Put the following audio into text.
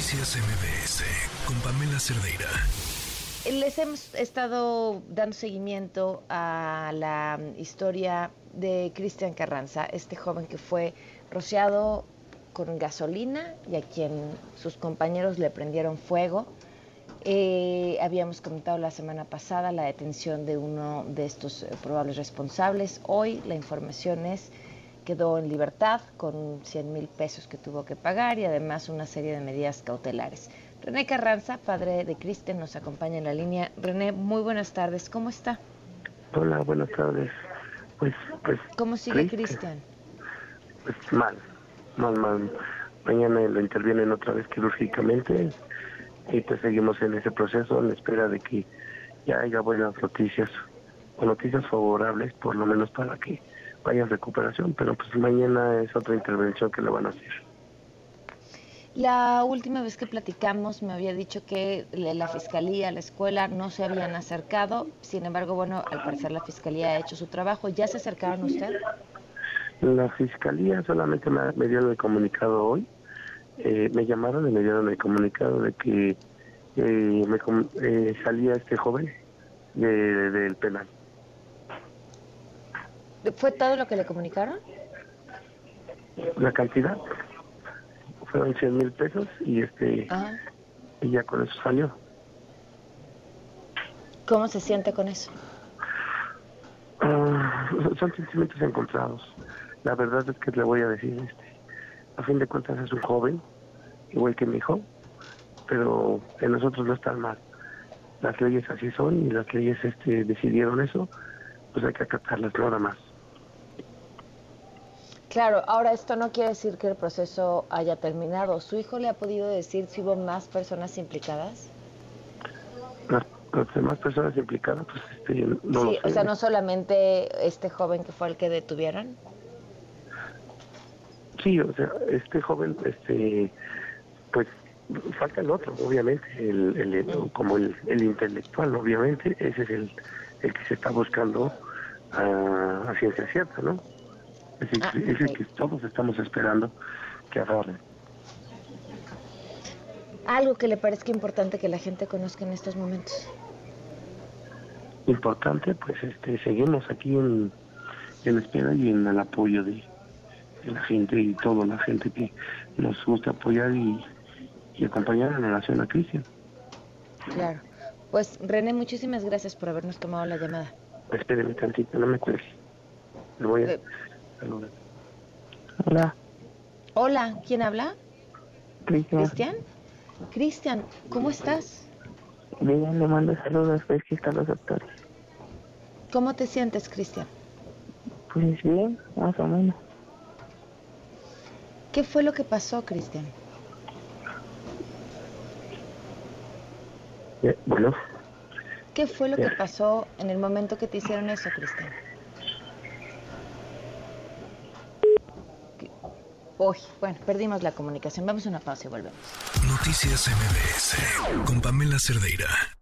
Noticias MBS con Pamela Cerdeira. Les hemos estado dando seguimiento a la historia de Cristian Carranza, este joven que fue rociado con gasolina y a quien sus compañeros le prendieron fuego. Eh, habíamos comentado la semana pasada la detención de uno de estos eh, probables responsables. Hoy la información es quedó en libertad con 100 mil pesos que tuvo que pagar y además una serie de medidas cautelares. René Carranza, padre de Cristian, nos acompaña en la línea. René, muy buenas tardes, ¿cómo está? Hola, buenas tardes. Pues, pues. ¿Cómo sigue Cristian? Pues mal, mal, mal. Mañana lo intervienen otra vez quirúrgicamente y pues seguimos en ese proceso en espera de que ya haya buenas noticias o noticias favorables, por lo menos para que vaya recuperación, pero pues mañana es otra intervención que le van a hacer. La última vez que platicamos me había dicho que la fiscalía, la escuela no se habían acercado, sin embargo, bueno, al parecer la fiscalía ha hecho su trabajo. ¿Ya se acercaron usted? La fiscalía solamente me, dieron el comunicado hoy. Eh, me llamaron y me dieron el comunicado de que eh, me, eh, salía este joven del penal. ¿Fue todo lo que le comunicaron? La cantidad fueron 100 mil pesos y este y ya con eso salió. ¿Cómo se siente con eso? Ah, son sentimientos encontrados. La verdad es que le voy a decir, este, a fin de cuentas es un joven, igual que mi hijo, pero en nosotros no está mal. Las leyes así son y las leyes este, decidieron eso, pues hay que acatarlas nada más. Claro, ahora esto no quiere decir que el proceso haya terminado. ¿Su hijo le ha podido decir si hubo más personas implicadas? Las, demás personas implicadas, pues este, no sí, o sea, no solamente este joven que fue el que detuvieron. Sí, o sea, este joven, este, pues falta el otro, obviamente, el, mm. como el, intelectual, obviamente, ese es el, el que se está buscando a, a ciencia cierta, ¿no? Es el, ah, que todos estamos esperando que agarre. Algo que le parezca importante que la gente conozca en estos momentos. Importante, pues este, seguimos aquí en, en espera y en el apoyo de, la gente y toda la gente que nos gusta apoyar y, acompañar en relación a Cristian. Claro. Pues René, muchísimas gracias por habernos tomado la llamada. Espérenme tantito, no me cuelgue. Lo voy a... Eh, Hola. Hola, ¿quién habla? Cristian. ¿Cristian? Cristian, ¿cómo estás? Bien, le mando saludos, pues que están los doctores. ¿Cómo te sientes, Cristian? Pues bien, más o menos. ¿Qué fue lo que pasó, Cristian? Bueno. ¿Qué fue lo que pasó en el momento que te hicieron eso, Cristian? Uy, bueno, perdimos la comunicación. Vamos a una pausa y volvemos. Noticias MBS con Pamela Cerdeira.